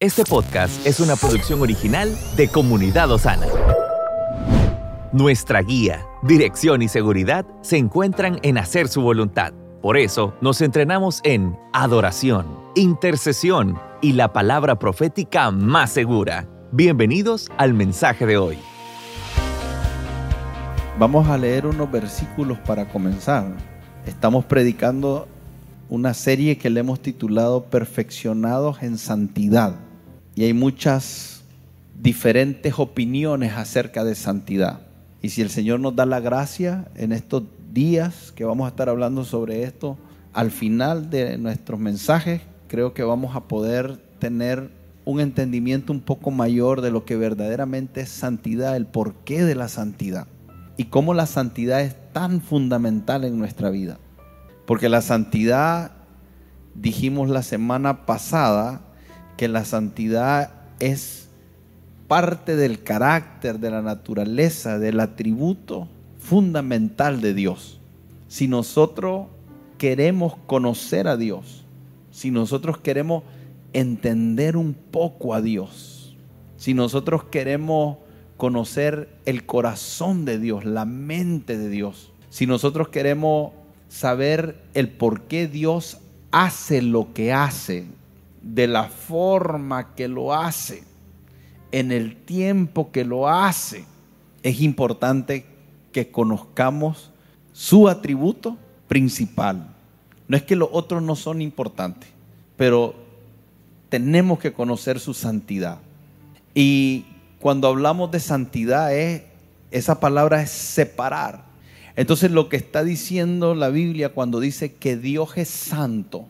Este podcast es una producción original de Comunidad Osana. Nuestra guía, dirección y seguridad se encuentran en hacer su voluntad. Por eso nos entrenamos en adoración, intercesión y la palabra profética más segura. Bienvenidos al mensaje de hoy. Vamos a leer unos versículos para comenzar. Estamos predicando una serie que le hemos titulado Perfeccionados en Santidad. Y hay muchas diferentes opiniones acerca de santidad. Y si el Señor nos da la gracia en estos días que vamos a estar hablando sobre esto, al final de nuestros mensajes, creo que vamos a poder tener un entendimiento un poco mayor de lo que verdaderamente es santidad, el porqué de la santidad y cómo la santidad es tan fundamental en nuestra vida. Porque la santidad, dijimos la semana pasada, que la santidad es parte del carácter, de la naturaleza, del atributo fundamental de Dios. Si nosotros queremos conocer a Dios, si nosotros queremos entender un poco a Dios, si nosotros queremos conocer el corazón de Dios, la mente de Dios, si nosotros queremos saber el por qué Dios hace lo que hace, de la forma que lo hace, en el tiempo que lo hace, es importante que conozcamos su atributo principal. No es que los otros no son importantes, pero tenemos que conocer su santidad. Y cuando hablamos de santidad, es, esa palabra es separar. Entonces lo que está diciendo la Biblia cuando dice que Dios es santo,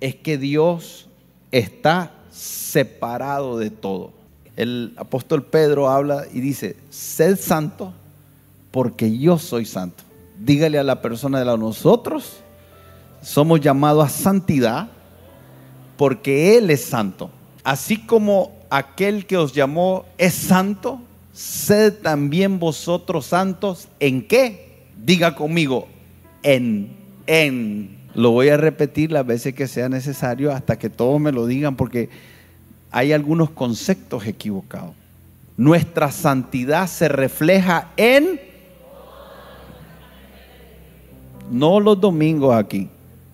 es que Dios está separado de todo. El apóstol Pedro habla y dice, sed santo porque yo soy santo. Dígale a la persona de la nosotros somos llamados a santidad porque Él es santo. Así como aquel que os llamó es santo, sed también vosotros santos. ¿En qué? Diga conmigo, en, en. Lo voy a repetir las veces que sea necesario hasta que todos me lo digan porque hay algunos conceptos equivocados. Nuestra santidad se refleja en... No los domingos aquí.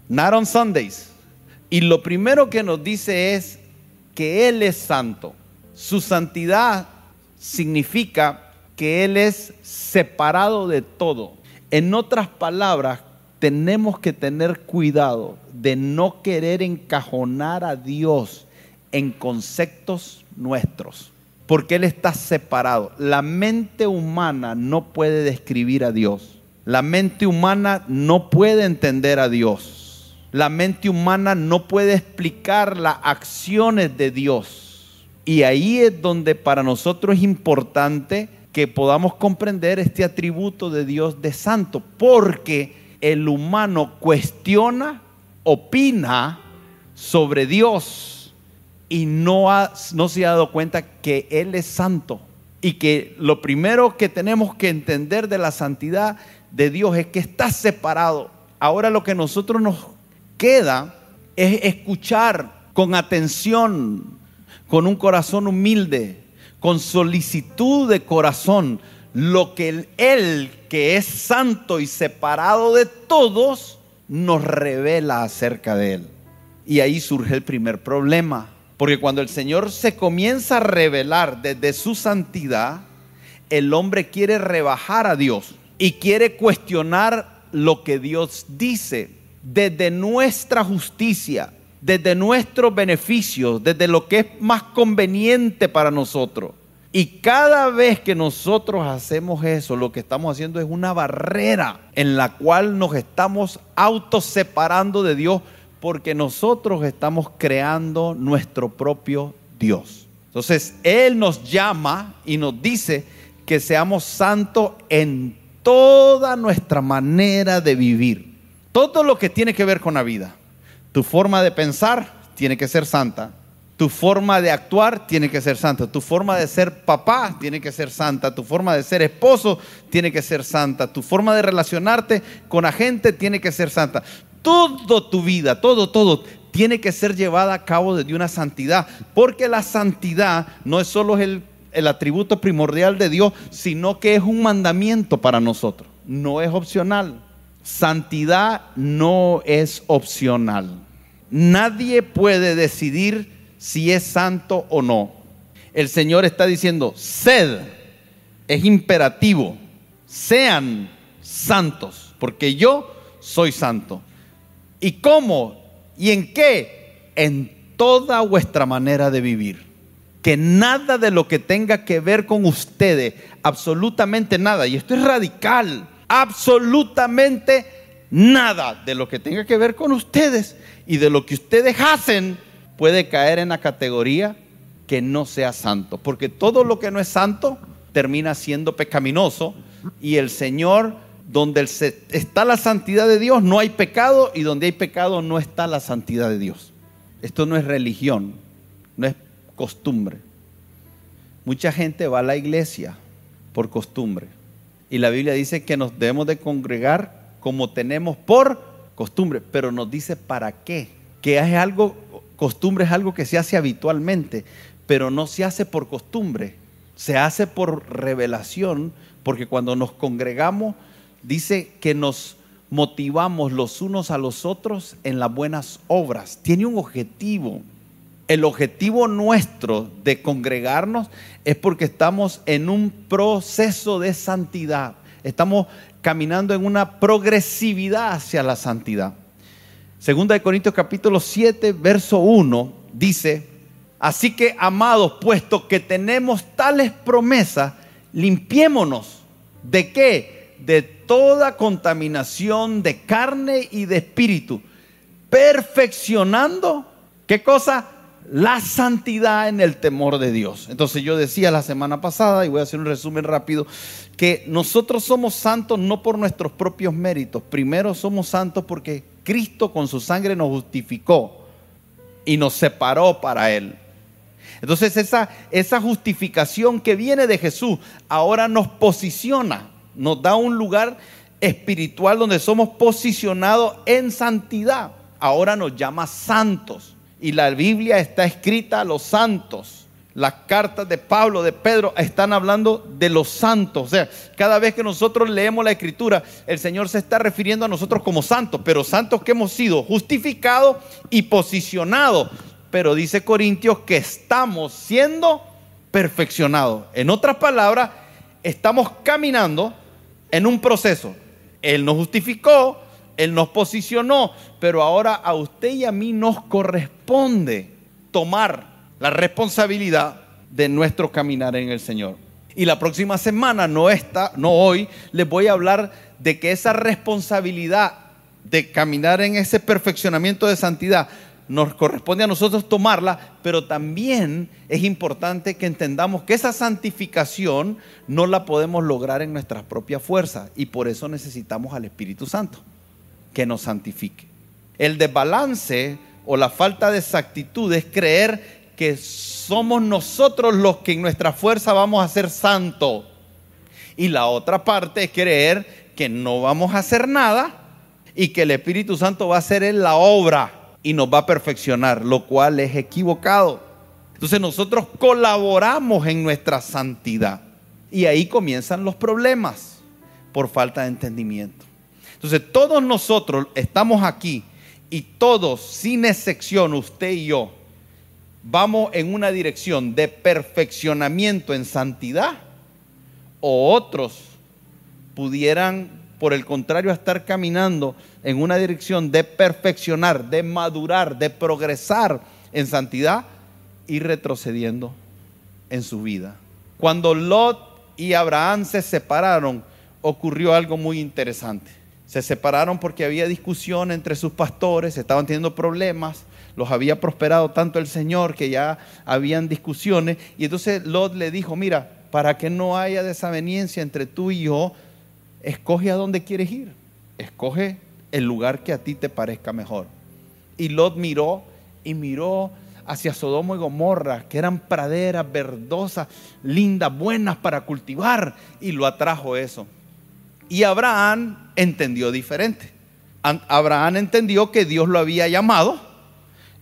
Not on Sundays. Y lo primero que nos dice es que Él es santo. Su santidad significa que Él es separado de todo. En otras palabras, tenemos que tener cuidado de no querer encajonar a Dios en conceptos nuestros, porque Él está separado. La mente humana no puede describir a Dios. La mente humana no puede entender a Dios. La mente humana no puede explicar las acciones de Dios. Y ahí es donde para nosotros es importante que podamos comprender este atributo de Dios de santo, porque el humano cuestiona, opina sobre Dios y no, ha, no se ha dado cuenta que Él es santo y que lo primero que tenemos que entender de la santidad de Dios es que está separado. Ahora lo que nosotros nos queda es escuchar con atención, con un corazón humilde, con solicitud de corazón lo que Él, que es santo y separado de todos, nos revela acerca de Él. Y ahí surge el primer problema, porque cuando el Señor se comienza a revelar desde su santidad, el hombre quiere rebajar a Dios y quiere cuestionar lo que Dios dice desde nuestra justicia, desde nuestros beneficios, desde lo que es más conveniente para nosotros. Y cada vez que nosotros hacemos eso, lo que estamos haciendo es una barrera en la cual nos estamos autoseparando de Dios porque nosotros estamos creando nuestro propio Dios. Entonces, Él nos llama y nos dice que seamos santos en toda nuestra manera de vivir. Todo lo que tiene que ver con la vida. Tu forma de pensar tiene que ser santa. Tu forma de actuar tiene que ser santa. Tu forma de ser papá tiene que ser santa. Tu forma de ser esposo tiene que ser santa. Tu forma de relacionarte con la gente tiene que ser santa. Todo tu vida, todo, todo, tiene que ser llevada a cabo desde una santidad, porque la santidad no es solo el, el atributo primordial de Dios, sino que es un mandamiento para nosotros, no es opcional. Santidad no es opcional. Nadie puede decidir si es santo o no. El Señor está diciendo, sed, es imperativo, sean santos, porque yo soy santo. ¿Y cómo? ¿Y en qué? En toda vuestra manera de vivir. Que nada de lo que tenga que ver con ustedes, absolutamente nada, y esto es radical, absolutamente nada de lo que tenga que ver con ustedes y de lo que ustedes hacen puede caer en la categoría que no sea santo. Porque todo lo que no es santo termina siendo pecaminoso y el Señor, donde está la santidad de Dios, no hay pecado y donde hay pecado no está la santidad de Dios. Esto no es religión, no es costumbre. Mucha gente va a la iglesia por costumbre. Y la Biblia dice que nos debemos de congregar como tenemos por costumbre, pero nos dice para qué. Que es algo, costumbre es algo que se hace habitualmente, pero no se hace por costumbre, se hace por revelación, porque cuando nos congregamos, dice que nos motivamos los unos a los otros en las buenas obras. Tiene un objetivo. El objetivo nuestro de congregarnos es porque estamos en un proceso de santidad. Estamos caminando en una progresividad hacia la santidad. Segunda de Corintios capítulo 7, verso 1 dice, así que amados, puesto que tenemos tales promesas, limpiémonos. ¿De qué? De toda contaminación de carne y de espíritu, perfeccionando, ¿qué cosa? La santidad en el temor de Dios. Entonces yo decía la semana pasada, y voy a hacer un resumen rápido, que nosotros somos santos no por nuestros propios méritos. Primero somos santos porque Cristo con su sangre nos justificó y nos separó para Él. Entonces esa, esa justificación que viene de Jesús ahora nos posiciona, nos da un lugar espiritual donde somos posicionados en santidad. Ahora nos llama santos. Y la Biblia está escrita a los santos las cartas de Pablo, de Pedro, están hablando de los santos. O sea, cada vez que nosotros leemos la escritura, el Señor se está refiriendo a nosotros como santos, pero santos que hemos sido justificados y posicionados. Pero dice Corintios que estamos siendo perfeccionados. En otras palabras, estamos caminando en un proceso. Él nos justificó, Él nos posicionó, pero ahora a usted y a mí nos corresponde tomar la responsabilidad de nuestro caminar en el Señor. Y la próxima semana, no esta, no hoy, les voy a hablar de que esa responsabilidad de caminar en ese perfeccionamiento de santidad nos corresponde a nosotros tomarla, pero también es importante que entendamos que esa santificación no la podemos lograr en nuestras propias fuerzas y por eso necesitamos al Espíritu Santo que nos santifique. El desbalance o la falta de exactitud es creer que somos nosotros los que en nuestra fuerza vamos a ser santos. Y la otra parte es creer que no vamos a hacer nada y que el Espíritu Santo va a hacer en la obra y nos va a perfeccionar, lo cual es equivocado. Entonces nosotros colaboramos en nuestra santidad y ahí comienzan los problemas por falta de entendimiento. Entonces todos nosotros estamos aquí y todos, sin excepción, usted y yo, vamos en una dirección de perfeccionamiento en santidad o otros pudieran, por el contrario, estar caminando en una dirección de perfeccionar, de madurar, de progresar en santidad y retrocediendo en su vida. Cuando Lot y Abraham se separaron, ocurrió algo muy interesante. Se separaron porque había discusión entre sus pastores, estaban teniendo problemas los había prosperado tanto el Señor que ya habían discusiones. Y entonces Lot le dijo, mira, para que no haya desaveniencia entre tú y yo, escoge a dónde quieres ir. Escoge el lugar que a ti te parezca mejor. Y Lot miró y miró hacia Sodoma y Gomorra, que eran praderas verdosas, lindas, buenas para cultivar, y lo atrajo eso. Y Abraham entendió diferente. Abraham entendió que Dios lo había llamado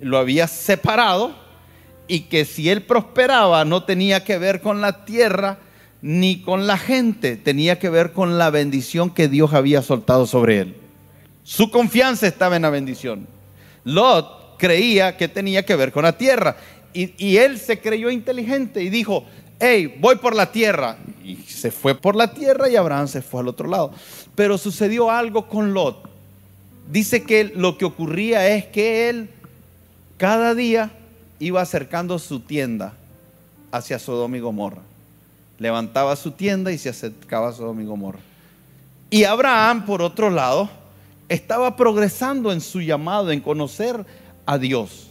lo había separado y que si él prosperaba no tenía que ver con la tierra ni con la gente, tenía que ver con la bendición que Dios había soltado sobre él. Su confianza estaba en la bendición. Lot creía que tenía que ver con la tierra y, y él se creyó inteligente y dijo, hey, voy por la tierra. Y se fue por la tierra y Abraham se fue al otro lado. Pero sucedió algo con Lot. Dice que lo que ocurría es que él cada día iba acercando su tienda hacia Sodoma y Gomorra. Levantaba su tienda y se acercaba a Sodoma y Gomorra. Y Abraham, por otro lado, estaba progresando en su llamado, en conocer a Dios,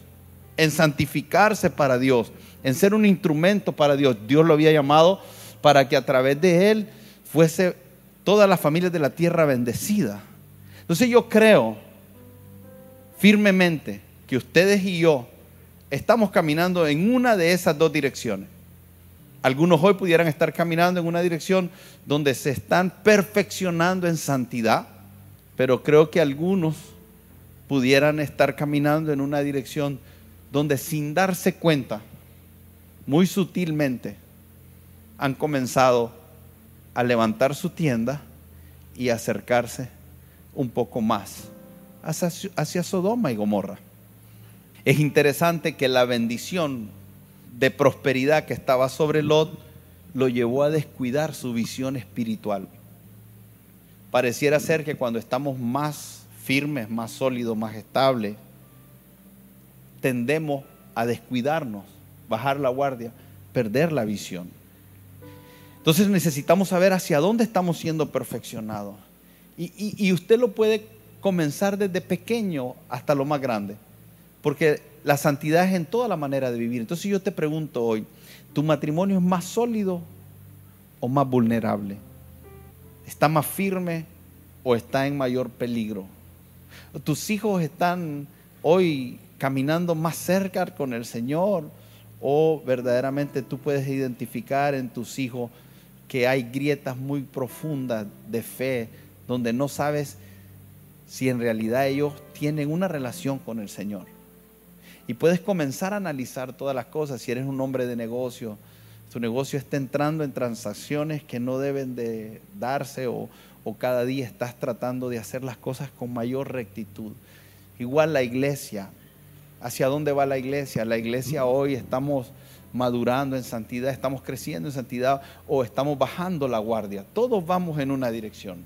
en santificarse para Dios, en ser un instrumento para Dios. Dios lo había llamado para que a través de él fuese todas las familias de la tierra bendecida. Entonces yo creo firmemente que ustedes y yo estamos caminando en una de esas dos direcciones. Algunos hoy pudieran estar caminando en una dirección donde se están perfeccionando en santidad, pero creo que algunos pudieran estar caminando en una dirección donde sin darse cuenta, muy sutilmente, han comenzado a levantar su tienda y acercarse un poco más hacia, hacia Sodoma y Gomorra. Es interesante que la bendición de prosperidad que estaba sobre Lot lo llevó a descuidar su visión espiritual. Pareciera ser que cuando estamos más firmes, más sólidos, más estables, tendemos a descuidarnos, bajar la guardia, perder la visión. Entonces necesitamos saber hacia dónde estamos siendo perfeccionados. Y, y usted lo puede comenzar desde pequeño hasta lo más grande porque la santidad es en toda la manera de vivir. Entonces yo te pregunto hoy, ¿tu matrimonio es más sólido o más vulnerable? ¿Está más firme o está en mayor peligro? ¿Tus hijos están hoy caminando más cerca con el Señor o verdaderamente tú puedes identificar en tus hijos que hay grietas muy profundas de fe donde no sabes si en realidad ellos tienen una relación con el Señor? Y puedes comenzar a analizar todas las cosas. Si eres un hombre de negocio, tu negocio está entrando en transacciones que no deben de darse o, o cada día estás tratando de hacer las cosas con mayor rectitud. Igual la iglesia. ¿Hacia dónde va la iglesia? La iglesia hoy estamos madurando en santidad, estamos creciendo en santidad o estamos bajando la guardia. Todos vamos en una dirección.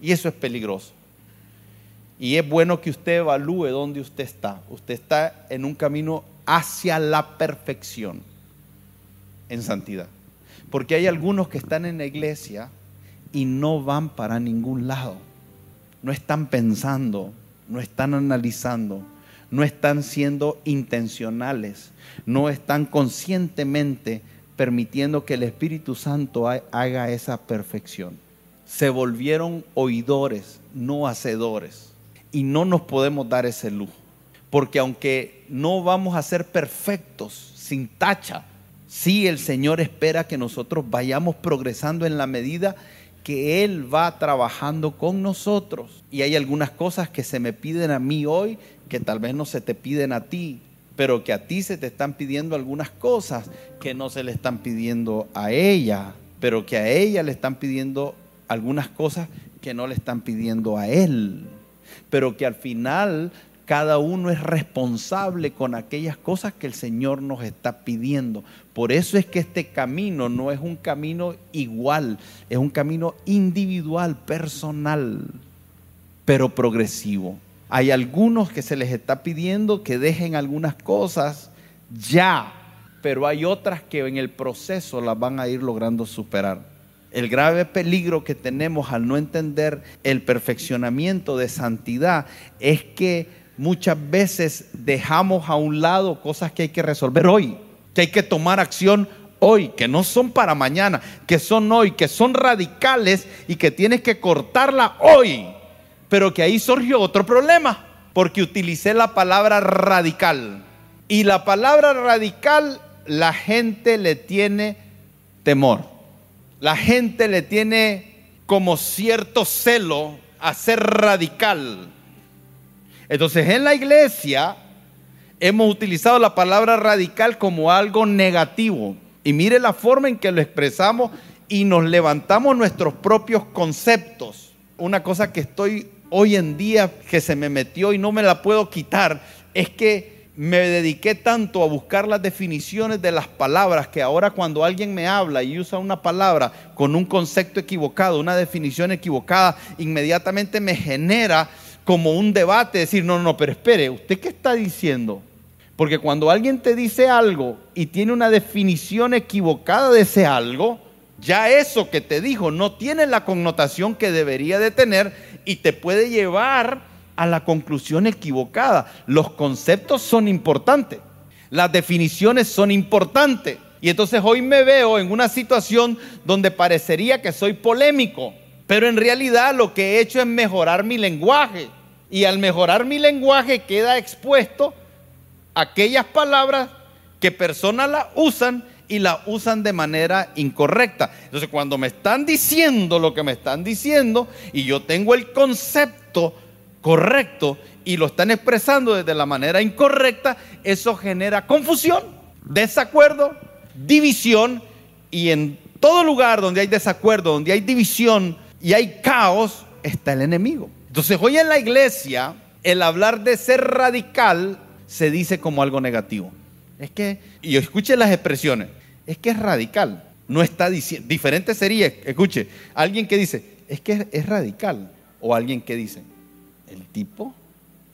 Y eso es peligroso. Y es bueno que usted evalúe dónde usted está. Usted está en un camino hacia la perfección en santidad. Porque hay algunos que están en la iglesia y no van para ningún lado. No están pensando, no están analizando, no están siendo intencionales, no están conscientemente permitiendo que el Espíritu Santo haga esa perfección. Se volvieron oidores, no hacedores y no nos podemos dar ese lujo. Porque aunque no vamos a ser perfectos, sin tacha, sí el Señor espera que nosotros vayamos progresando en la medida que Él va trabajando con nosotros. Y hay algunas cosas que se me piden a mí hoy que tal vez no se te piden a ti, pero que a ti se te están pidiendo algunas cosas que no se le están pidiendo a ella, pero que a ella le están pidiendo algunas cosas que no le están pidiendo a Él pero que al final cada uno es responsable con aquellas cosas que el Señor nos está pidiendo. Por eso es que este camino no es un camino igual, es un camino individual, personal, pero progresivo. Hay algunos que se les está pidiendo que dejen algunas cosas ya, pero hay otras que en el proceso las van a ir logrando superar. El grave peligro que tenemos al no entender el perfeccionamiento de santidad es que muchas veces dejamos a un lado cosas que hay que resolver hoy, que hay que tomar acción hoy, que no son para mañana, que son hoy, que son radicales y que tienes que cortarla hoy. Pero que ahí surgió otro problema, porque utilicé la palabra radical. Y la palabra radical la gente le tiene temor la gente le tiene como cierto celo a ser radical. Entonces en la iglesia hemos utilizado la palabra radical como algo negativo. Y mire la forma en que lo expresamos y nos levantamos nuestros propios conceptos. Una cosa que estoy hoy en día que se me metió y no me la puedo quitar es que me dediqué tanto a buscar las definiciones de las palabras que ahora cuando alguien me habla y usa una palabra con un concepto equivocado, una definición equivocada, inmediatamente me genera como un debate, decir, no, no, pero espere, ¿usted qué está diciendo? Porque cuando alguien te dice algo y tiene una definición equivocada de ese algo, ya eso que te dijo no tiene la connotación que debería de tener y te puede llevar a la conclusión equivocada. Los conceptos son importantes, las definiciones son importantes. Y entonces hoy me veo en una situación donde parecería que soy polémico, pero en realidad lo que he hecho es mejorar mi lenguaje. Y al mejorar mi lenguaje queda expuesto aquellas palabras que personas la usan y la usan de manera incorrecta. Entonces cuando me están diciendo lo que me están diciendo y yo tengo el concepto correcto y lo están expresando desde la manera incorrecta, eso genera confusión, desacuerdo, división y en todo lugar donde hay desacuerdo, donde hay división y hay caos, está el enemigo. Entonces hoy en la iglesia el hablar de ser radical se dice como algo negativo. Es que, y escuche las expresiones, es que es radical. No está diciendo, diferente sería, escuche, alguien que dice, es que es radical, o alguien que dice, el tipo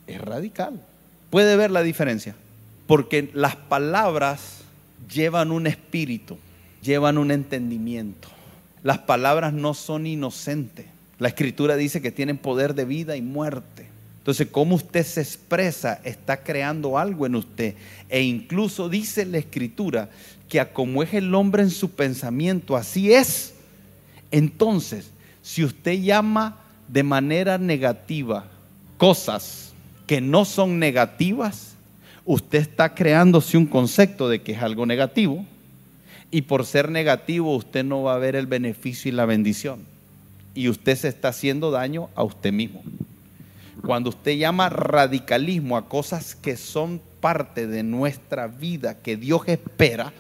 es radical. Puede ver la diferencia, porque las palabras llevan un espíritu, llevan un entendimiento. Las palabras no son inocentes. La escritura dice que tienen poder de vida y muerte. Entonces, cómo usted se expresa está creando algo en usted. E incluso dice la escritura que a como es el hombre en su pensamiento, así es. Entonces, si usted llama de manera negativa cosas que no son negativas, usted está creándose un concepto de que es algo negativo y por ser negativo usted no va a ver el beneficio y la bendición. Y usted se está haciendo daño a usted mismo. Cuando usted llama radicalismo a cosas que son parte de nuestra vida, que Dios espera,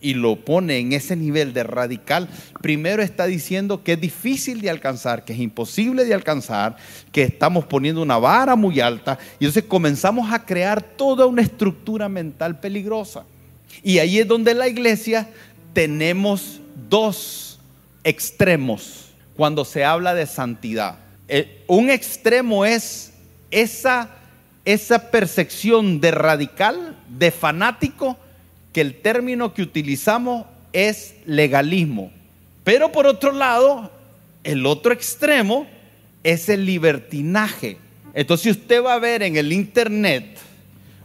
y lo pone en ese nivel de radical, primero está diciendo que es difícil de alcanzar, que es imposible de alcanzar, que estamos poniendo una vara muy alta y entonces comenzamos a crear toda una estructura mental peligrosa. Y ahí es donde la iglesia tenemos dos extremos cuando se habla de santidad. Eh, un extremo es esa, esa percepción de radical, de fanático, que el término que utilizamos es legalismo. Pero por otro lado, el otro extremo es el libertinaje. Entonces usted va a ver en el internet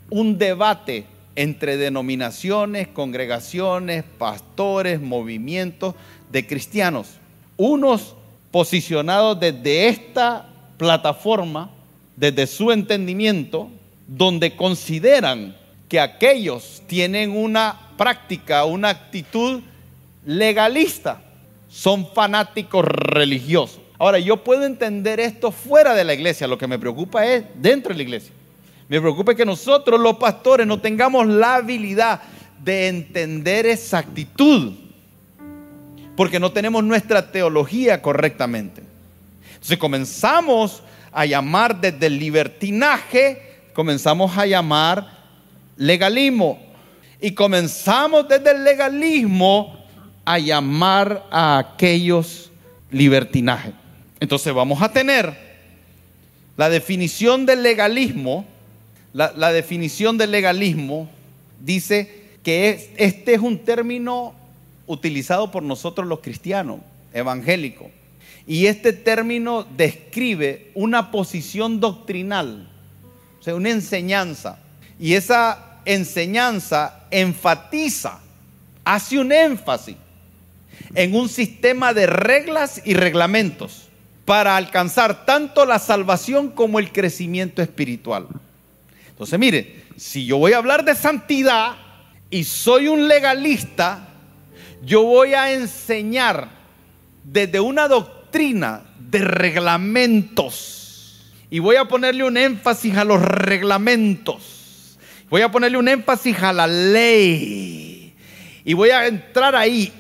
un debate entre denominaciones, congregaciones, pastores, movimientos de cristianos. Unos posicionados desde esta plataforma, desde su entendimiento, donde consideran que aquellos tienen una práctica, una actitud legalista, son fanáticos religiosos. Ahora, yo puedo entender esto fuera de la iglesia, lo que me preocupa es dentro de la iglesia. Me preocupa que nosotros los pastores no tengamos la habilidad de entender esa actitud, porque no tenemos nuestra teología correctamente. Entonces comenzamos a llamar desde el libertinaje, comenzamos a llamar legalismo. Y comenzamos desde el legalismo a llamar a aquellos libertinaje. Entonces vamos a tener la definición del legalismo. La, definición del legalismo dice que este es un término utilizado por nosotros los cristianos evangélicos. Y este término describe una posición doctrinal, o sea, una enseñanza y esa enseñanza enfatiza, hace un énfasis en un sistema de reglas y reglamentos para alcanzar tanto la salvación como el crecimiento espiritual. Entonces, mire, si yo voy a hablar de santidad y soy un legalista, yo voy a enseñar desde una doctrina de reglamentos y voy a ponerle un énfasis a los reglamentos Voy a ponerle un énfasis a la ley. Y voy a entrar ahí.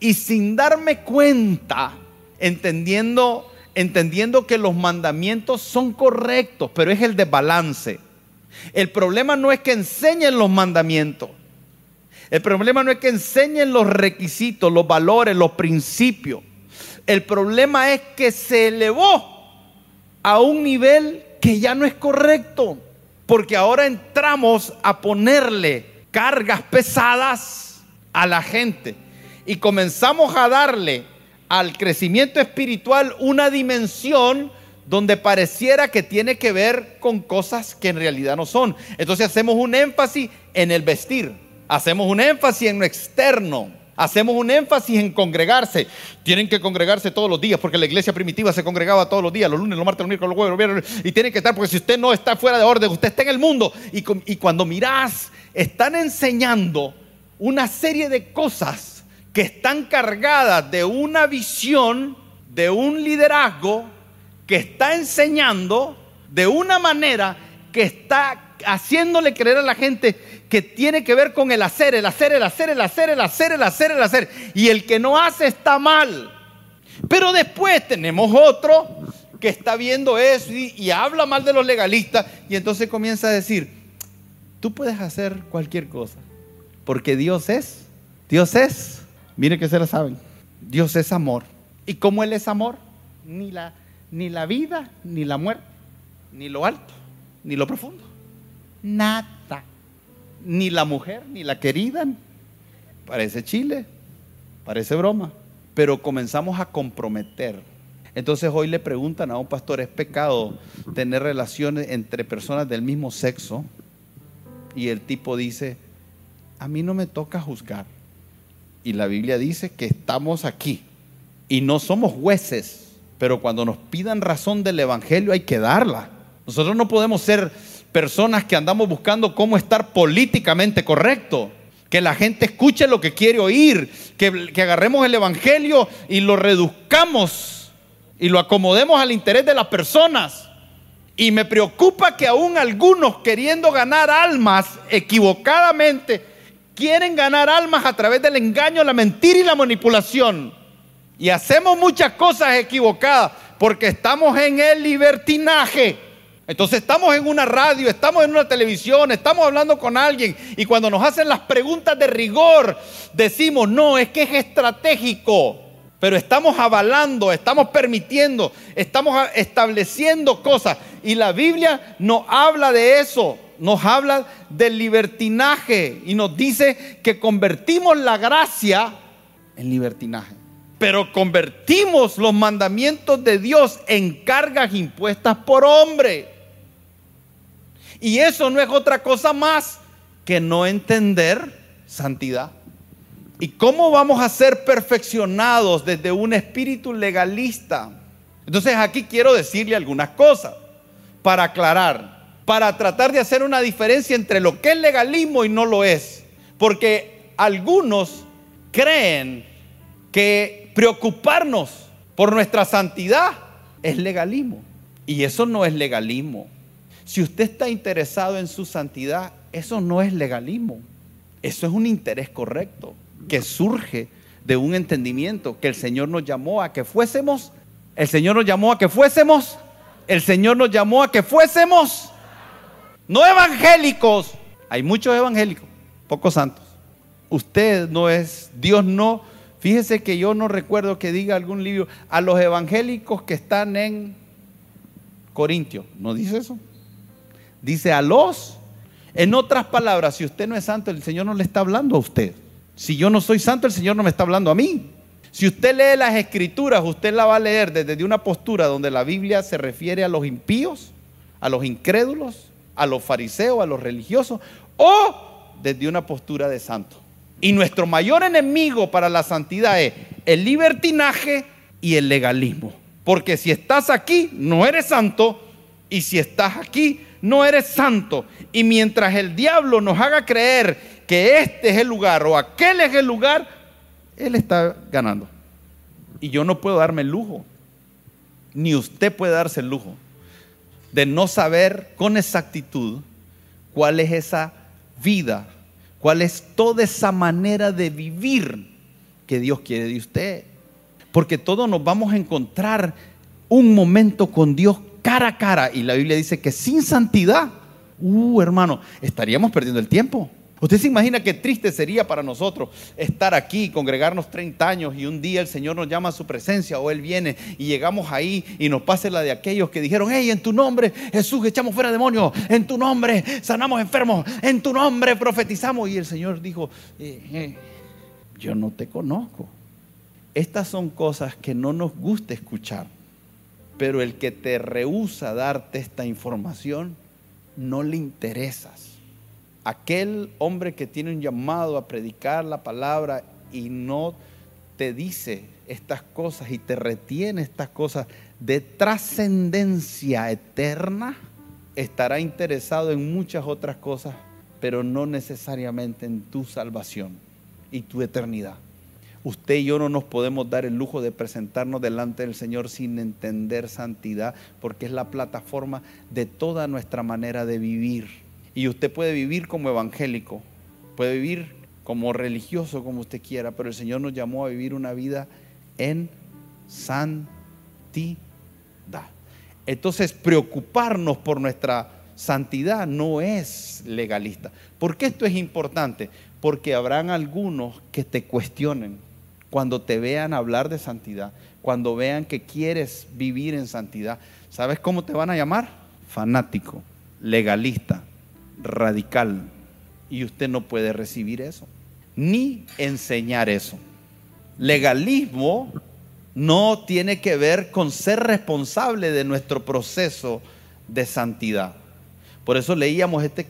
Y sin darme cuenta, entendiendo, entendiendo que los mandamientos son correctos, pero es el desbalance. El problema no es que enseñen los mandamientos. El problema no es que enseñen los requisitos, los valores, los principios. El problema es que se elevó a un nivel que ya no es correcto porque ahora entramos a ponerle cargas pesadas a la gente y comenzamos a darle al crecimiento espiritual una dimensión donde pareciera que tiene que ver con cosas que en realidad no son. Entonces hacemos un énfasis en el vestir, hacemos un énfasis en lo externo, Hacemos un énfasis en congregarse. Tienen que congregarse todos los días, porque la iglesia primitiva se congregaba todos los días, los lunes, los martes, los miércoles, los jueves, los viernes, y tienen que estar, porque si usted no está fuera de orden, usted está en el mundo. Y, y cuando mirás, están enseñando una serie de cosas que están cargadas de una visión, de un liderazgo, que está enseñando de una manera que está haciéndole creer a la gente que tiene que ver con el hacer, el hacer, el hacer, el hacer, el hacer, el hacer, el hacer. Y el que no hace está mal. Pero después tenemos otro que está viendo eso y, habla mal de los legalistas y entonces comienza a decir, tú puedes hacer cualquier cosa, porque Dios es, Dios es, mire que se la saben, Dios es amor. ¿Y cómo Él es amor? Ni la, ni la vida, ni la muerte, ni lo alto, ni lo profundo nada. Ni la mujer, ni la querida. Parece chile, parece broma. Pero comenzamos a comprometer. Entonces hoy le preguntan a un pastor, ¿es pecado tener relaciones entre personas del mismo sexo? Y el tipo dice, a mí no me toca juzgar. Y la Biblia dice que estamos aquí y no somos jueces, pero cuando nos pidan razón del Evangelio hay que darla. Nosotros no podemos ser personas que andamos buscando cómo estar políticamente correcto. Que la gente escuche lo que quiere oír, que, que agarremos el Evangelio y lo reduzcamos y lo acomodemos al interés de las personas. Y me preocupa que aún algunos queriendo ganar almas equivocadamente, quieren ganar almas a través del engaño, la mentira y la manipulación. Y hacemos muchas cosas equivocadas porque estamos en el libertinaje. Entonces estamos en una radio, estamos en una televisión, estamos hablando con alguien y cuando nos hacen las preguntas de rigor decimos, no, es que es estratégico, pero estamos avalando, estamos permitiendo, estamos estableciendo cosas. Y la Biblia no habla de eso, nos habla del libertinaje y nos dice que convertimos la gracia en libertinaje. Pero convertimos los mandamientos de Dios en cargas impuestas por hombre. Y eso no es otra cosa más que no entender santidad. ¿Y cómo vamos a ser perfeccionados desde un espíritu legalista? Entonces aquí quiero decirle algunas cosas para aclarar, para tratar de hacer una diferencia entre lo que es legalismo y no lo es. Porque algunos creen que preocuparnos por nuestra santidad es legalismo. Y eso no es legalismo. Si usted está interesado en su santidad, eso no es legalismo. Eso es un interés correcto que surge de un entendimiento que el Señor nos llamó a que fuésemos. El Señor nos llamó a que fuésemos. El Señor nos llamó a que fuésemos. No evangélicos. Hay muchos evangélicos, pocos santos. Usted no es, Dios no. Fíjese que yo no recuerdo que diga algún libro a los evangélicos que están en Corintio. ¿No dice eso? Dice a los. En otras palabras, si usted no es santo, el Señor no le está hablando a usted. Si yo no soy santo, el Señor no me está hablando a mí. Si usted lee las escrituras, usted la va a leer desde una postura donde la Biblia se refiere a los impíos, a los incrédulos, a los fariseos, a los religiosos, o desde una postura de santo. Y nuestro mayor enemigo para la santidad es el libertinaje y el legalismo. Porque si estás aquí, no eres santo, y si estás aquí, no eres santo. Y mientras el diablo nos haga creer que este es el lugar o aquel es el lugar, él está ganando. Y yo no puedo darme el lujo, ni usted puede darse el lujo de no saber con exactitud cuál es esa vida? ¿Cuál es toda esa manera de vivir que Dios quiere de usted? Porque todos nos vamos a encontrar un momento con Dios cara a cara. Y la Biblia dice que sin santidad, uh, hermano, estaríamos perdiendo el tiempo. Usted se imagina qué triste sería para nosotros estar aquí, congregarnos 30 años y un día el Señor nos llama a su presencia o Él viene y llegamos ahí y nos pase la de aquellos que dijeron, hey, en tu nombre Jesús echamos fuera demonios, en tu nombre sanamos enfermos, en tu nombre profetizamos. Y el Señor dijo, eh, eh, yo no te conozco. Estas son cosas que no nos gusta escuchar, pero el que te rehúsa darte esta información, no le interesas aquel hombre que tiene un llamado a predicar la palabra y no te dice estas cosas y te retiene estas cosas de trascendencia eterna, estará interesado en muchas otras cosas, pero no necesariamente en tu salvación y tu eternidad. Usted y yo no nos podemos dar el lujo de presentarnos delante del Señor sin entender santidad, porque es la plataforma de toda nuestra manera de vivir. Y usted puede vivir como evangélico, puede vivir como religioso, como usted quiera, pero el Señor nos llamó a vivir una vida en santidad. Entonces, preocuparnos por nuestra santidad no es legalista. ¿Por qué esto es importante? Porque habrán algunos que te cuestionen cuando te vean hablar de santidad, cuando vean que quieres vivir en santidad. ¿Sabes cómo te van a llamar? Fanático, legalista, radical. Y usted no puede recibir eso, ni enseñar eso. Legalismo no tiene que ver con ser responsable de nuestro proceso de santidad. Por eso leíamos este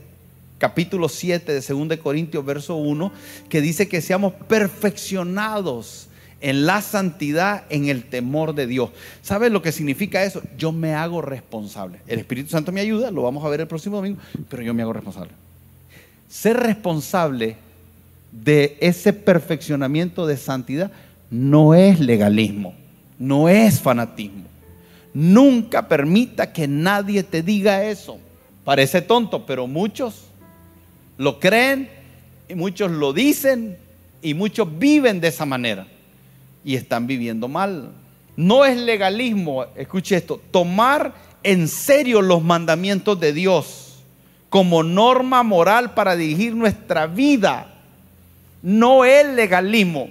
capítulo 7 de 2 Corintios, verso 1, que dice que seamos perfeccionados en la santidad, en el temor de Dios. ¿Sabes lo que significa eso? Yo me hago responsable. El Espíritu Santo me ayuda, lo vamos a ver el próximo domingo, pero yo me hago responsable. Ser responsable de ese perfeccionamiento de santidad no es legalismo, no es fanatismo. Nunca permita que nadie te diga eso. Parece tonto, pero muchos lo creen y muchos lo dicen y muchos viven de esa manera y están viviendo mal. No es legalismo, escuche esto, tomar en serio los mandamientos de Dios como norma moral para dirigir nuestra vida. No es legalismo.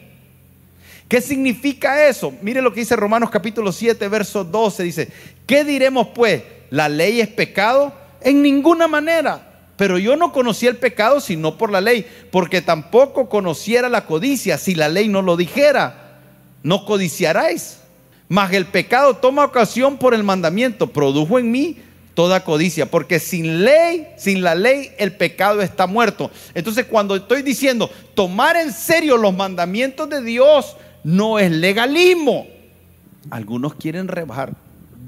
¿Qué significa eso? Mire lo que dice Romanos capítulo 7, verso 12. Dice, ¿qué diremos pues? ¿La ley es pecado? En ninguna manera. Pero yo no conocía el pecado sino por la ley, porque tampoco conociera la codicia si la ley no lo dijera no codiciaráis. Mas el pecado toma ocasión por el mandamiento, produjo en mí toda codicia, porque sin ley, sin la ley, el pecado está muerto. Entonces cuando estoy diciendo tomar en serio los mandamientos de Dios, no es legalismo. Algunos quieren rebajar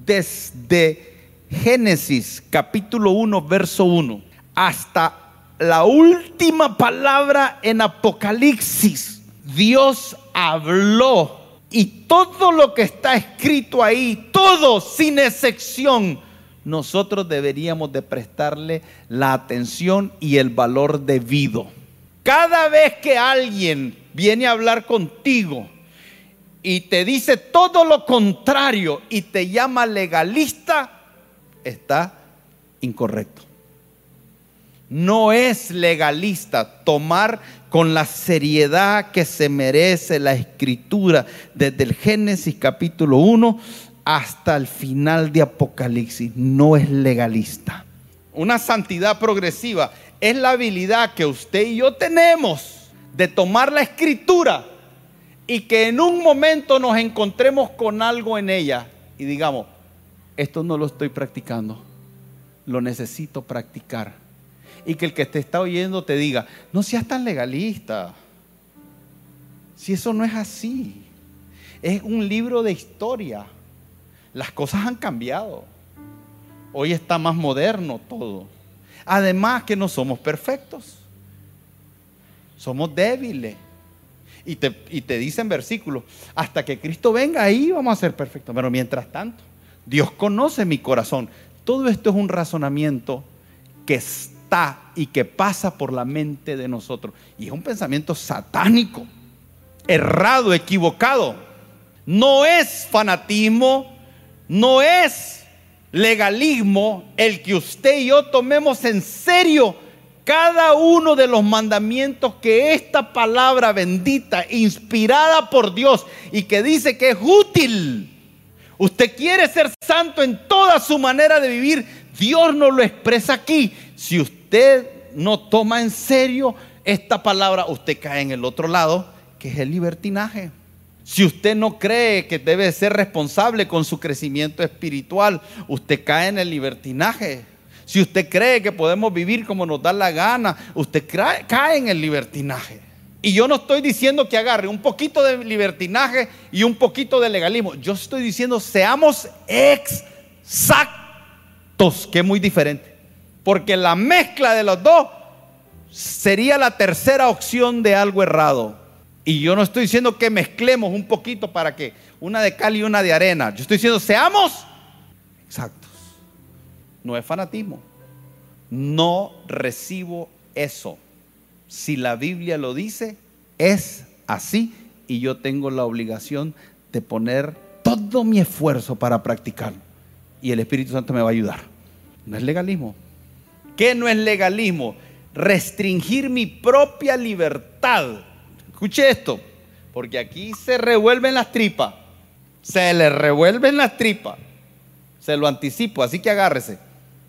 desde Génesis capítulo 1, verso 1, hasta la última palabra en Apocalipsis. Dios habló y todo lo que está escrito ahí, todo sin excepción, nosotros deberíamos de prestarle la atención y el valor debido. Cada vez que alguien viene a hablar contigo y te dice todo lo contrario y te llama legalista, está incorrecto. No es legalista tomar con la seriedad que se merece la escritura desde el Génesis capítulo 1 hasta el final de Apocalipsis. No es legalista. Una santidad progresiva es la habilidad que usted y yo tenemos de tomar la escritura y que en un momento nos encontremos con algo en ella y digamos, esto no lo estoy practicando, lo necesito practicar y que el que te está oyendo te diga, no seas tan legalista. Si eso no es así, es un libro de historia. Las cosas han cambiado. Hoy está más moderno todo. Además que no somos perfectos. Somos débiles. Y te, dicen versículos, hasta que Cristo venga ahí vamos a ser perfectos. Pero mientras tanto, Dios conoce mi corazón. Todo esto es un razonamiento que y que pasa por la mente de nosotros. Y es un pensamiento satánico, errado, equivocado. No es fanatismo, no es legalismo el que usted y yo tomemos en serio cada uno de los mandamientos que esta palabra bendita, inspirada por Dios y que dice que es útil. Usted quiere ser santo en toda su manera de vivir. Dios nos lo expresa aquí. Si usted no toma en serio esta palabra, usted cae en el otro lado, que es el libertinaje. Si usted no cree que debe ser responsable con su crecimiento espiritual, usted cae en el libertinaje. Si usted cree que podemos vivir como nos da la gana, usted cae en el libertinaje. Y yo no estoy diciendo que agarre un poquito de libertinaje y un poquito de legalismo. Yo estoy diciendo seamos exactos, que es muy diferente. Porque la mezcla de los dos sería la tercera opción de algo errado. Y yo no estoy diciendo que mezclemos un poquito para que una de cal y una de arena. Yo estoy diciendo, seamos exactos. No es fanatismo. No recibo eso. Si la Biblia lo dice, es así y yo tengo la obligación de poner todo mi esfuerzo para practicarlo. Y el Espíritu Santo me va a ayudar. No es legalismo. ¿Qué no es legalismo? Restringir mi propia libertad Escuche esto, porque aquí se revuelven las tripas. Se le revuelven las tripas. Se lo anticipo, así que agárrese.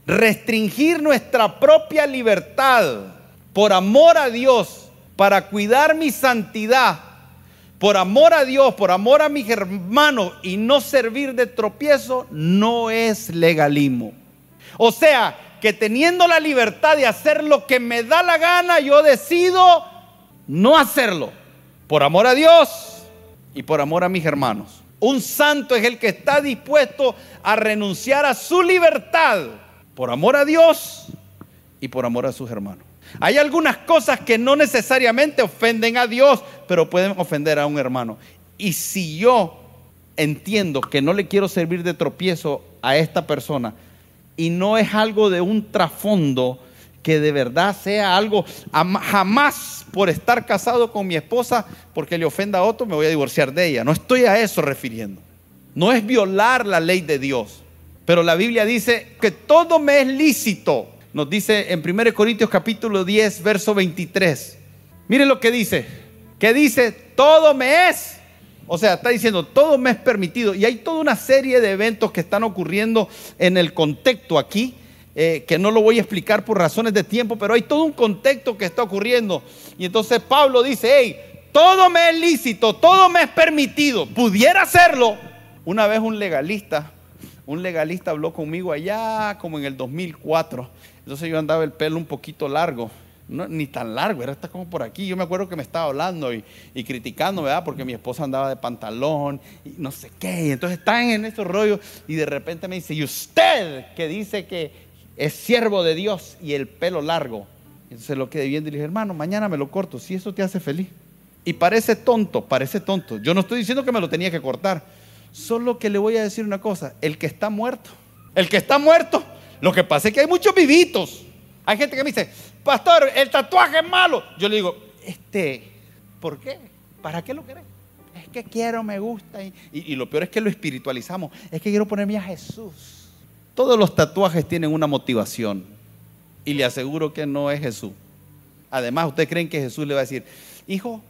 Restringir nuestra propia libertad por amor a Dios, para cuidar mi santidad, por amor a Dios, por amor a mis hermanos y no servir de tropiezo, no es legalismo. O sea, que teniendo la libertad de hacer lo que me da la gana, yo decido no hacerlo por amor a Dios y por amor a mis hermanos. Un santo es el que está dispuesto a renunciar a su libertad por amor a Dios y por amor a sus hermanos. Hay algunas cosas que no necesariamente ofenden a Dios, pero pueden ofender a un hermano. Y si yo entiendo que no le quiero servir de tropiezo a esta persona y no es algo de un trasfondo que de verdad sea algo, jamás por estar casado con mi esposa, porque le ofenda a otro, me voy a divorciar de ella. No estoy a eso refiriendo. No es violar la ley de Dios. Pero la Biblia dice que todo me es lícito. Nos dice en 1 Corintios capítulo 10, verso 23. Miren lo que dice. Que dice, todo me es. O sea, está diciendo, todo me es permitido. Y hay toda una serie de eventos que están ocurriendo en el contexto aquí eh, que no lo voy a explicar por razones de tiempo, pero hay todo un contexto que está ocurriendo. Y entonces Pablo dice, hey, todo me es lícito, todo me es permitido, pudiera hacerlo. Una vez un legalista, un legalista habló conmigo allá como en el 2004. Entonces yo andaba el pelo un poquito largo. Ni tan largo, era hasta como por aquí. Yo me acuerdo que me estaba hablando y, y, criticando, ¿verdad? Porque mi esposa andaba de pantalón y no sé qué. Y entonces están en estos rollos y de repente me dice, ¿y usted que dice que es siervo de Dios y el pelo largo. Entonces lo quedé viendo y le dije, hermano, mañana me lo corto, si eso te hace feliz. Y parece tonto, parece tonto. Yo no estoy diciendo que me lo tenía que cortar. Solo que le voy a decir una cosa, el que está muerto, el que está muerto, lo que pasa es que hay muchos vivitos. Hay gente que me dice, pastor, el tatuaje es malo. Yo le digo, este, ¿por qué? ¿Para qué lo querés? Es que quiero, me gusta. Y, y lo peor es que lo espiritualizamos. Es que quiero ponerme a Jesús. Todos los tatuajes tienen una motivación y le aseguro que no es Jesús. Además, ¿ustedes creen que Jesús le va a decir, hijo,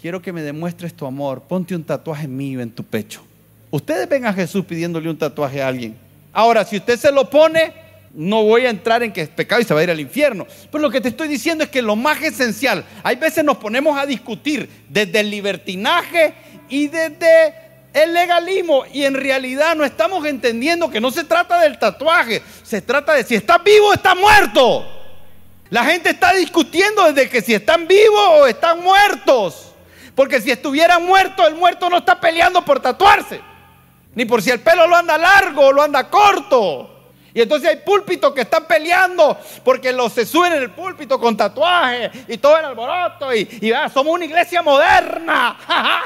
quiero que me demuestres tu amor, ponte un tatuaje mío en tu pecho? Ustedes ven a Jesús pidiéndole un tatuaje a alguien. Ahora, si usted se lo pone, no voy a entrar en que es pecado y se va a ir al infierno. Pero lo que te estoy diciendo es que lo más esencial, hay veces nos ponemos a discutir desde el libertinaje y desde el legalismo y en realidad no estamos entendiendo que no se trata del tatuaje, se trata de si está vivo o está muerto. La gente está discutiendo desde que si están vivos o están muertos. Porque si estuvieran muertos, el muerto no está peleando por tatuarse. Ni por si el pelo lo anda largo o lo anda corto. Y entonces hay púlpitos que están peleando porque los se suben en el púlpito con tatuajes y todo el alboroto. Y, y somos una iglesia moderna.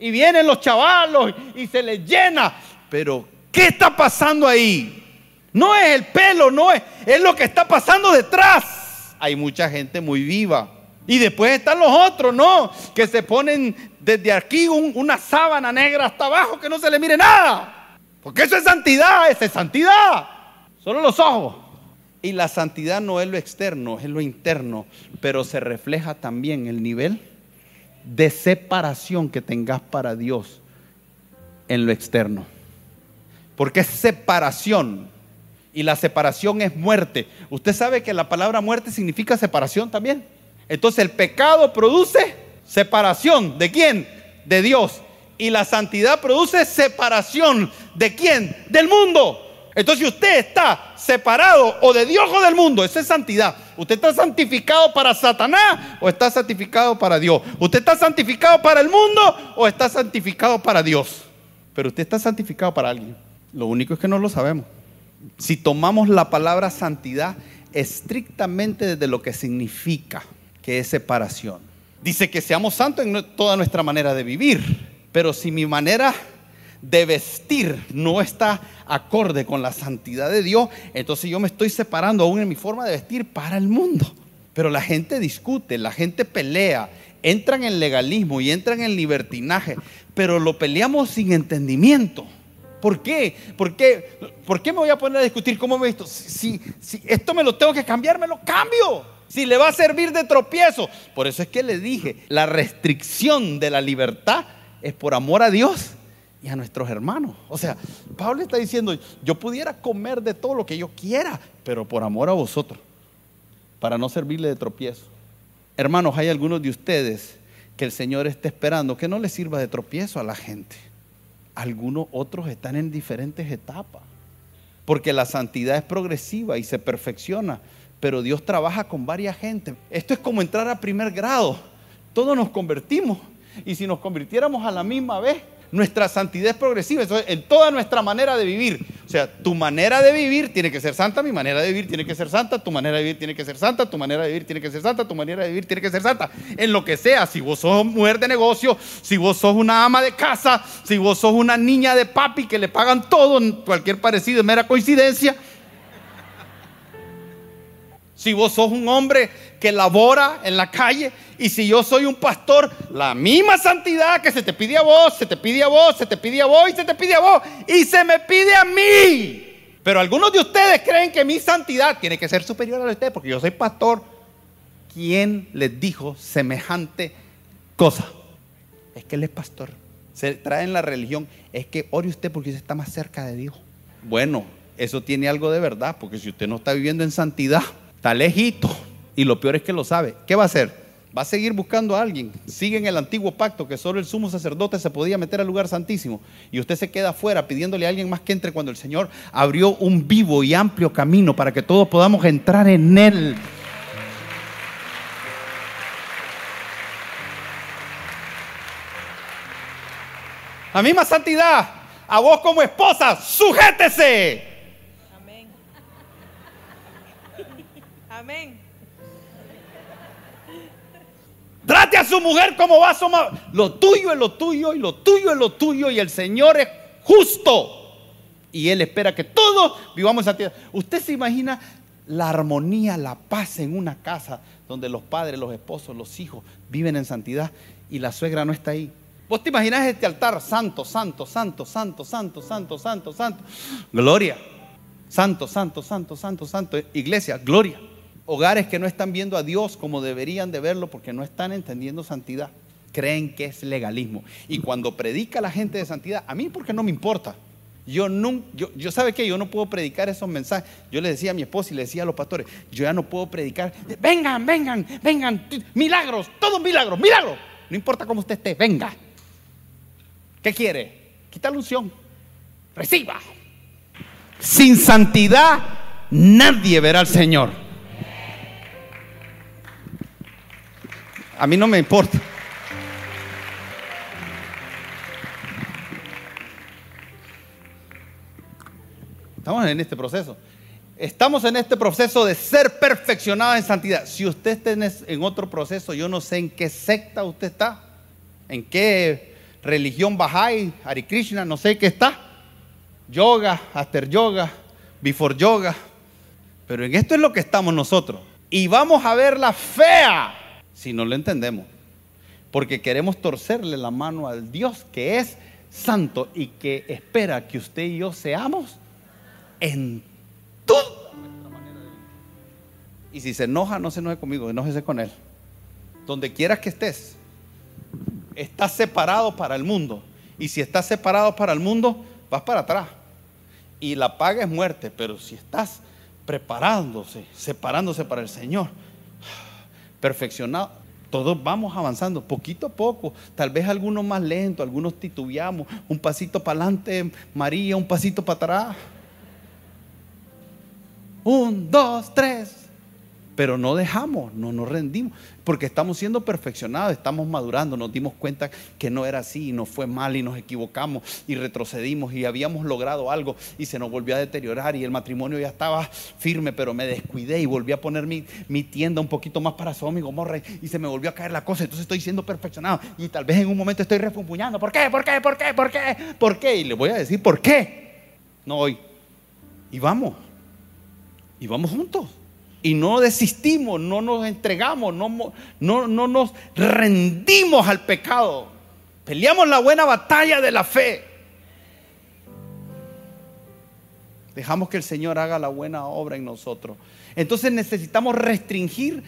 Y vienen los chavalos y se les llena. Pero, ¿qué está pasando ahí? No es el pelo, no es, es lo que está pasando detrás. Hay mucha gente muy viva. Y después están los otros, ¿no? Que se ponen desde aquí una sábana negra hasta abajo que no se le mire nada. Porque eso es santidad, esa es santidad. Solo los ojos. Y la santidad no es lo externo, es lo interno, pero se refleja también el nivel de separación que tengas para Dios en lo externo. Porque es separación. Y la separación es muerte. Usted sabe que la palabra muerte significa separación también. Entonces el pecado produce separación. ¿De quién? De Dios. Y la santidad produce separación. ¿De quién? Del mundo. Entonces si usted está separado o de Dios o del mundo, esa es santidad. ¿Usted está santificado para Satanás o está santificado para Dios? ¿Usted está santificado para el mundo o está santificado para Dios? Pero usted está santificado para alguien. Lo único es que no lo sabemos. Si tomamos la palabra santidad estrictamente desde lo que significa, que es separación. Dice que seamos santos en toda nuestra manera de vivir. Pero si mi manera de vestir no está acorde con la santidad de Dios, entonces yo me estoy separando aún en mi forma de vestir para el mundo. Pero la gente discute, la gente pelea, entran en legalismo y entran en libertinaje, pero lo peleamos sin entendimiento. ¿Por qué? ¿Por qué? ¿Por qué me voy a poner a discutir cómo me visto? Si, si esto me lo tengo que cambiar, me lo cambio. Si le va a servir de tropiezo. Por eso es que le dije, la restricción de la libertad es por amor a Dios y a nuestros hermanos. O sea, Pablo está diciendo, yo pudiera comer de todo lo que yo quiera, pero por amor a vosotros, para no servirle de tropiezo. Hermanos, hay algunos de ustedes que el Señor está esperando que no le sirva de tropiezo a la gente. Algunos otros están en diferentes etapas, porque la santidad es progresiva y se perfecciona, pero Dios trabaja con varias gente. Esto es como entrar a primer grado. Todos nos convertimos y si nos convirtiéramos a la misma vez, nuestra santidad es progresiva, eso en toda nuestra manera de vivir. O sea, tu manera de vivir tiene que ser santa, mi manera de vivir tiene que ser santa, tu manera de vivir tiene que ser santa, tu manera de vivir tiene que ser santa, tu manera de vivir tiene que ser santa. En lo que sea, si vos sos mujer de negocio, si vos sos una ama de casa, si vos sos una niña de papi que le pagan todo, cualquier parecido es mera coincidencia. Si vos sos un hombre que labora en la calle y si yo soy un pastor, la misma santidad que se te pide a vos, se te pide a vos, se te pide a vos y se te pide a vos y se me pide a mí. Pero algunos de ustedes creen que mi santidad tiene que ser superior a la de ustedes porque yo soy pastor. ¿Quién les dijo semejante cosa? Es que él es pastor. Se trae en la religión, es que ore usted porque usted está más cerca de Dios. Bueno, eso tiene algo de verdad, porque si usted no está viviendo en santidad, está lejito. Y lo peor es que lo sabe. ¿Qué va a hacer? Va a seguir buscando a alguien. Sigue en el antiguo pacto que solo el sumo sacerdote se podía meter al lugar santísimo. Y usted se queda afuera pidiéndole a alguien más que entre cuando el Señor abrió un vivo y amplio camino para que todos podamos entrar en él. La misma santidad. A vos como esposa, sujétese. Amén. Trate a su mujer como va a Lo tuyo es lo tuyo y lo tuyo es lo tuyo y el Señor es justo. Y Él espera que todos vivamos en santidad. ¿Usted se imagina la armonía, la paz en una casa donde los padres, los esposos, los hijos viven en santidad y la suegra no está ahí? ¿Vos te imaginas este altar santo, santo, santo, santo, santo, santo, santo, santo? Gloria. Santo, santo, santo, santo, santo. Iglesia, gloria hogares que no están viendo a Dios como deberían de verlo porque no están entendiendo santidad. Creen que es legalismo. Y cuando predica la gente de santidad, a mí porque no me importa. Yo no, yo, yo sabe que yo no puedo predicar esos mensajes. Yo le decía a mi esposa y le decía a los pastores, yo ya no puedo predicar. Vengan, vengan, vengan, milagros, todos milagros, milagros. No importa cómo usted esté, venga. ¿Qué quiere? Quita la unción. Reciba. Sin santidad nadie verá al Señor. A mí no me importa. Estamos en este proceso. Estamos en este proceso de ser perfeccionados en santidad. Si usted está en otro proceso, yo no sé en qué secta usted está, en qué religión Bahá'í, Hare Krishna, no sé qué está. Yoga, Aster Yoga, before yoga. Pero en esto es lo que estamos nosotros. Y vamos a ver la fea si no lo entendemos. Porque queremos torcerle la mano al Dios que es santo y que espera que usted y yo seamos en toda nuestra manera de vivir. Y si se enoja, no se enoje conmigo, enójese con él. Donde quieras que estés, estás separado para el mundo. Y si estás separado para el mundo, vas para atrás. Y la paga es muerte, pero si estás preparándose, separándose para el Señor, perfeccionado, todos vamos avanzando poquito a poco, tal vez algunos más lentos, algunos titubeamos, un pasito para adelante, María, un pasito para atrás. Un, dos, tres. Pero no dejamos, no nos rendimos, porque estamos siendo perfeccionados, estamos madurando, nos dimos cuenta que no era así, y nos fue mal y nos equivocamos y retrocedimos y habíamos logrado algo y se nos volvió a deteriorar y el matrimonio ya estaba firme, pero me descuidé y volví a poner mi, tienda un poquito más para Sodoma y Gomorra y se me volvió a caer la cosa, entonces estoy siendo perfeccionado y tal vez en un momento estoy refunfuñando, ¿por qué? ¿Por qué? ¿Por qué? ¿Por qué? ¿Por qué? Y le voy a decir, ¿por qué? No hoy. Y vamos. Y vamos juntos y no desistimos, no nos entregamos, no, no, no nos rendimos al pecado. Peleamos la buena batalla de la fe. Dejamos que el Señor haga la buena obra en nosotros. Entonces necesitamos restringir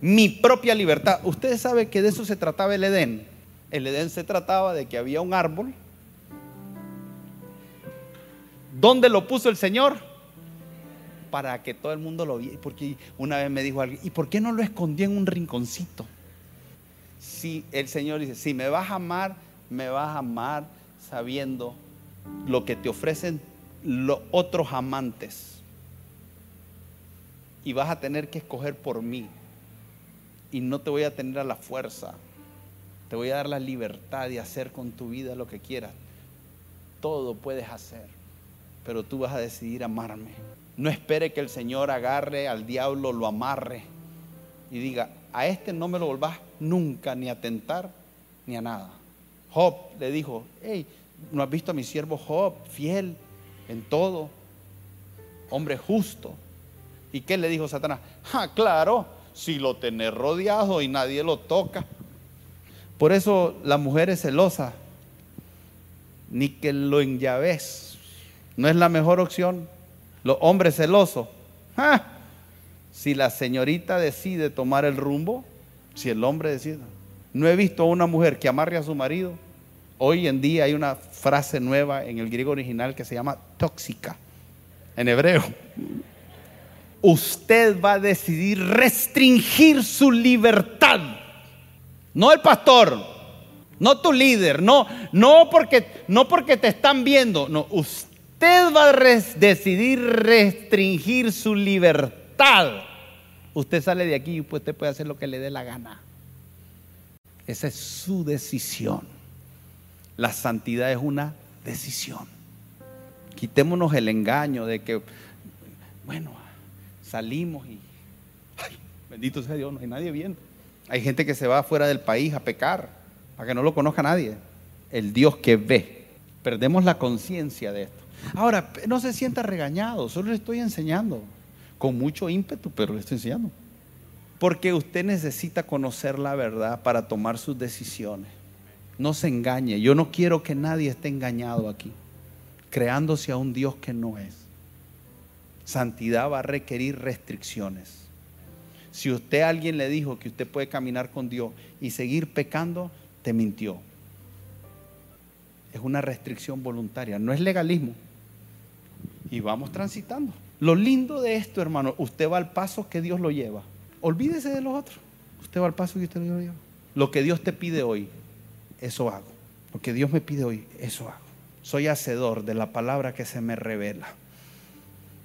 mi propia libertad. Ustedes saben que de eso se trataba el Edén. El Edén se trataba de que había un árbol. ¿Dónde lo puso el Señor? Para que todo el mundo lo viera. Porque una vez me dijo alguien, ¿y por qué no lo escondí en un rinconcito? Si el Señor dice, si me vas a amar, me vas a amar sabiendo lo que te ofrecen los otros amantes. Y vas a tener que escoger por mí. Y no te voy a tener a la fuerza. Te voy a dar la libertad de hacer con tu vida lo que quieras. Todo puedes hacer. Pero tú vas a decidir amarme. No espere que el Señor agarre al diablo, lo amarre y diga, a este no me lo volvás nunca ni a tentar ni a nada. Job le dijo, hey, ¿no has visto a mi siervo Job, fiel en todo, hombre justo? ¿Y qué le dijo Satanás? Ah, claro, si lo tenés rodeado y nadie lo toca. Por eso la mujer es celosa, ni que lo enllaves. No es la mejor opción. Los hombres celosos. Si la señorita decide tomar el rumbo, si el hombre decide. No he visto a una mujer que amarre a su marido. Hoy en día hay una frase nueva en el griego original que se llama tóxica, en hebreo. Usted va a decidir restringir su libertad. No el pastor, no tu líder, no, no, porque, no porque te están viendo, no, usted usted va a decidir restringir su libertad, usted sale de aquí y usted puede hacer lo que le dé la gana. Esa es su decisión. La santidad es una decisión. Quitémonos el engaño de que, bueno, salimos y, bendito sea Dios, no hay nadie viendo. Hay gente que se va fuera del país a pecar, a que no lo conozca nadie. El Dios que ve. Perdemos la conciencia de esto. Ahora, no se sienta regañado, solo le estoy enseñando. Con mucho ímpetu, pero le estoy enseñando. Porque usted necesita conocer la verdad para tomar sus decisiones. No se engañe. Yo no quiero que nadie esté engañado aquí, creándose a un Dios que no es. Santidad va a requerir restricciones. Si usted a alguien le dijo que usted puede caminar con Dios y seguir pecando, te mintió. Es una restricción voluntaria, no es legalismo y vamos transitando. Lo lindo de esto, hermano, usted va al paso que Dios lo lleva. Olvídese de los otros. Usted va al paso que usted lo lleva. Lo que Dios te pide hoy, eso hago. Lo que Dios me pide hoy, eso hago. Soy hacedor de la palabra que se me revela.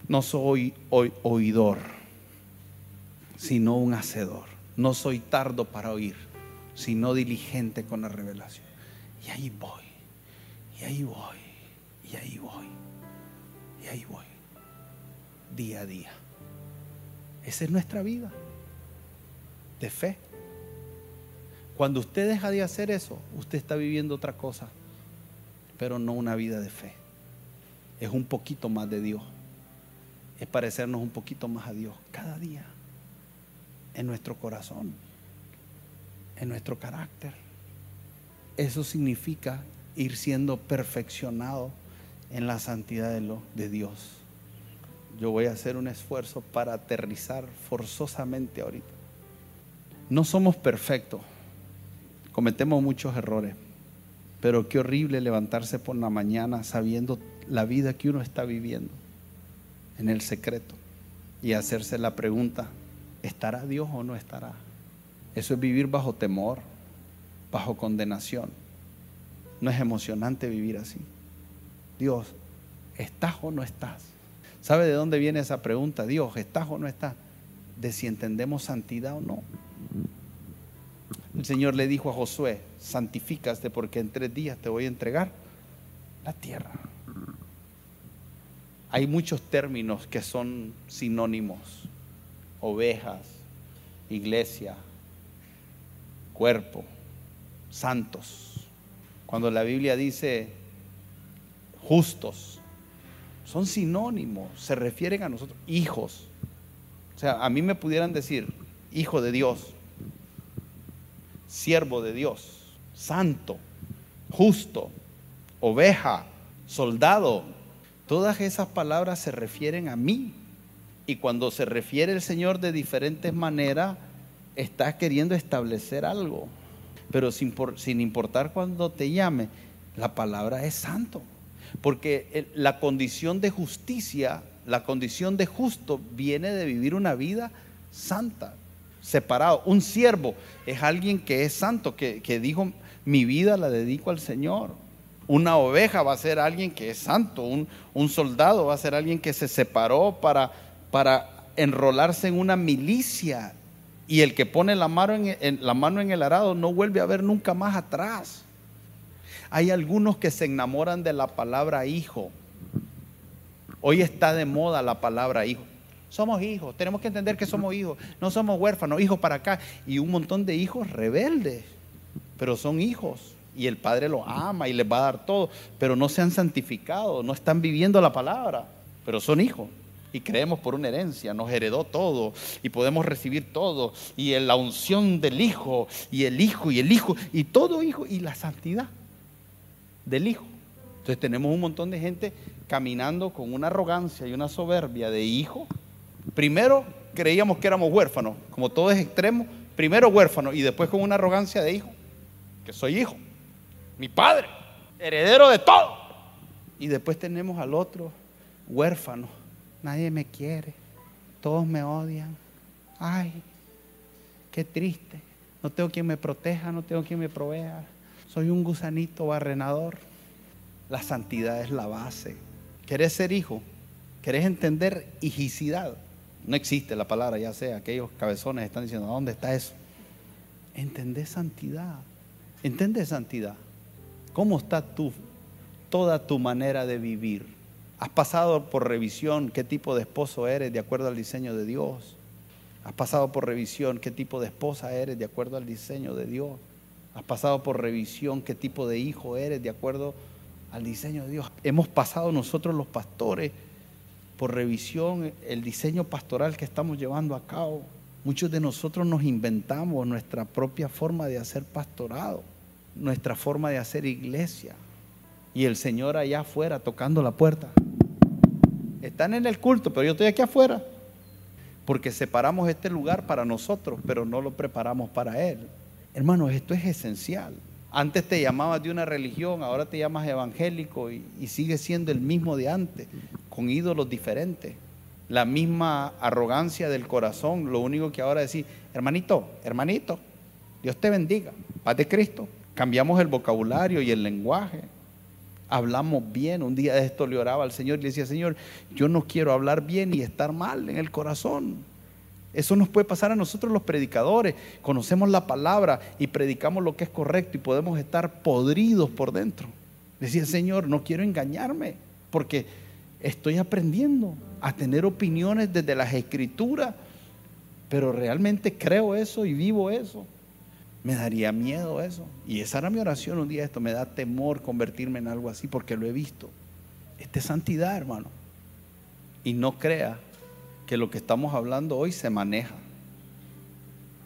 No soy oidor, sino un hacedor. No soy tardo para oír, sino diligente con la revelación. Y ahí voy, y ahí voy, y ahí voy. Y ahí voy, día a día. Esa es nuestra vida de fe. Cuando usted deja de hacer eso, usted está viviendo otra cosa, pero no una vida de fe. Es un poquito más de Dios. es parecernos un poquito más a Dios cada día, en nuestro corazón, en nuestro carácter. Eso significa ir siendo perfeccionado en la santidad de, Dios. Yo voy a hacer un esfuerzo para aterrizar forzosamente ahorita. No somos perfectos, cometemos muchos errores, pero qué horrible levantarse por la mañana sabiendo la vida que uno está viviendo en el secreto y hacerse la pregunta, ¿estará Dios o no estará? Eso es vivir bajo temor, bajo condenación. No es emocionante vivir así. Dios, ¿estás o no estás? ¿Sabe de dónde viene esa pregunta? Dios, ¿estás o no estás? De si entendemos santidad o no. El Señor le dijo a Josué, santifícate porque en tres días te voy a entregar la tierra. Hay muchos términos que son sinónimos. Ovejas, iglesia, cuerpo, santos. Cuando la Biblia dice justos, son sinónimos, se refieren a nosotros, hijos. O sea, a mí me pudieran decir, hijo de Dios, siervo de Dios, santo, justo, oveja, soldado. Todas esas palabras se refieren a mí. Y cuando se refiere el Señor de diferentes maneras, está queriendo establecer algo. Pero sin, importar cuando te llame, la palabra es santo. Porque la condición de justicia, la condición de justo, viene de vivir una vida santa separado. Un siervo es alguien que es santo, que, dijo, mi vida la dedico al Señor. Una oveja va a ser alguien que es santo. Un, un soldado va a ser alguien que se separó para, para enrolarse en una milicia. Y el que pone la mano en, la mano en el arado no vuelve a ver nunca más atrás. Hay algunos que se enamoran de la palabra hijo. Hoy está de moda la palabra hijo. Somos hijos, tenemos que entender que somos hijos, no somos huérfanos, hijos para acá. Y un montón de hijos rebeldes, pero son hijos. Y el Padre los ama y les va a dar todo, pero no se han santificado, no están viviendo la palabra, pero son hijos. Y creemos por una herencia, nos heredó todo y podemos recibir todo. Y la unción del Hijo, y el Hijo, y el Hijo, y todo Hijo, y la santidad del Hijo. Entonces tenemos un montón de gente caminando con una arrogancia y una soberbia de hijo Primero creíamos que éramos huérfanos, como todo es extremo, primero huérfano y después con una arrogancia de hijo, que soy hijo, mi padre, heredero de todo. Y después tenemos al otro huérfano, nadie me quiere, todos me odian. Ay, qué triste, no tengo quien me proteja, no tengo quien me provea, soy un gusanito barrenador. La santidad es la base. ¿Querés ser hijo? ¿Querés entender hijicidad? No existe la palabra, ya sea, aquellos cabezones están diciendo, ¿dónde está eso? Entendés santidad. Entendés santidad. ¿Cómo está tú, toda tu manera de vivir? ¿Has pasado por revisión qué tipo de esposo eres de acuerdo al diseño de Dios? ¿Has pasado por revisión qué tipo de esposa eres de acuerdo al diseño de Dios? ¿Has pasado por revisión qué tipo de hijo eres de acuerdo al diseño de Dios? Hemos pasado nosotros los pastores por revisión el diseño pastoral que estamos llevando a cabo. Muchos de nosotros nos inventamos nuestra propia forma de hacer pastorado, nuestra forma de hacer iglesia. Y el Señor allá afuera tocando la puerta. Están en el culto, pero yo estoy aquí afuera. Porque separamos este lugar para nosotros, pero no lo preparamos para Él. Hermanos, esto es esencial. Antes te llamabas de una religión, ahora te llamas evangélico y, y sigue siendo el mismo de antes con ídolos diferentes. La misma arrogancia del corazón, lo único que ahora decir, hermanito, hermanito, Dios te bendiga, paz de Cristo. Cambiamos el vocabulario y el lenguaje. Hablamos bien. Un día de esto le oraba al Señor y le decía, Señor, yo no quiero hablar bien y estar mal en el corazón. Eso nos puede pasar a nosotros los predicadores. Conocemos la palabra y predicamos lo que es correcto y podemos estar podridos por dentro. Decía, Señor, no quiero engañarme, porque estoy aprendiendo a tener opiniones desde las escrituras, pero realmente creo eso y vivo eso. Me daría miedo eso. Y esa era mi oración un día esto. Me da temor convertirme en algo así porque lo he visto. Esta es santidad, hermano. Y no crea que lo que estamos hablando hoy se maneja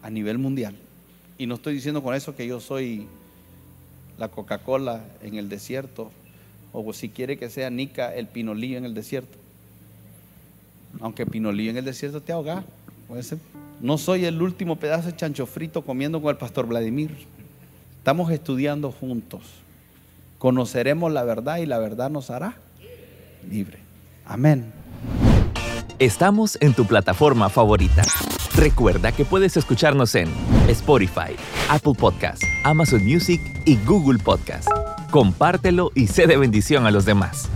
a nivel mundial. Y no estoy diciendo con eso que yo soy la Coca-Cola en el desierto, o si quiere que sea Nica el pinolillo en el desierto. Aunque pinolillo en el desierto te ahoga. No soy el último pedazo de chancho frito comiendo con el pastor Vladimir. Estamos estudiando juntos. Conoceremos la verdad y la verdad nos hará libre. Amén. Estamos en tu plataforma favorita. Recuerda que puedes escucharnos en Spotify, Apple Podcast, Amazon Music y Google Podcast. Compártelo y sé de bendición a los demás.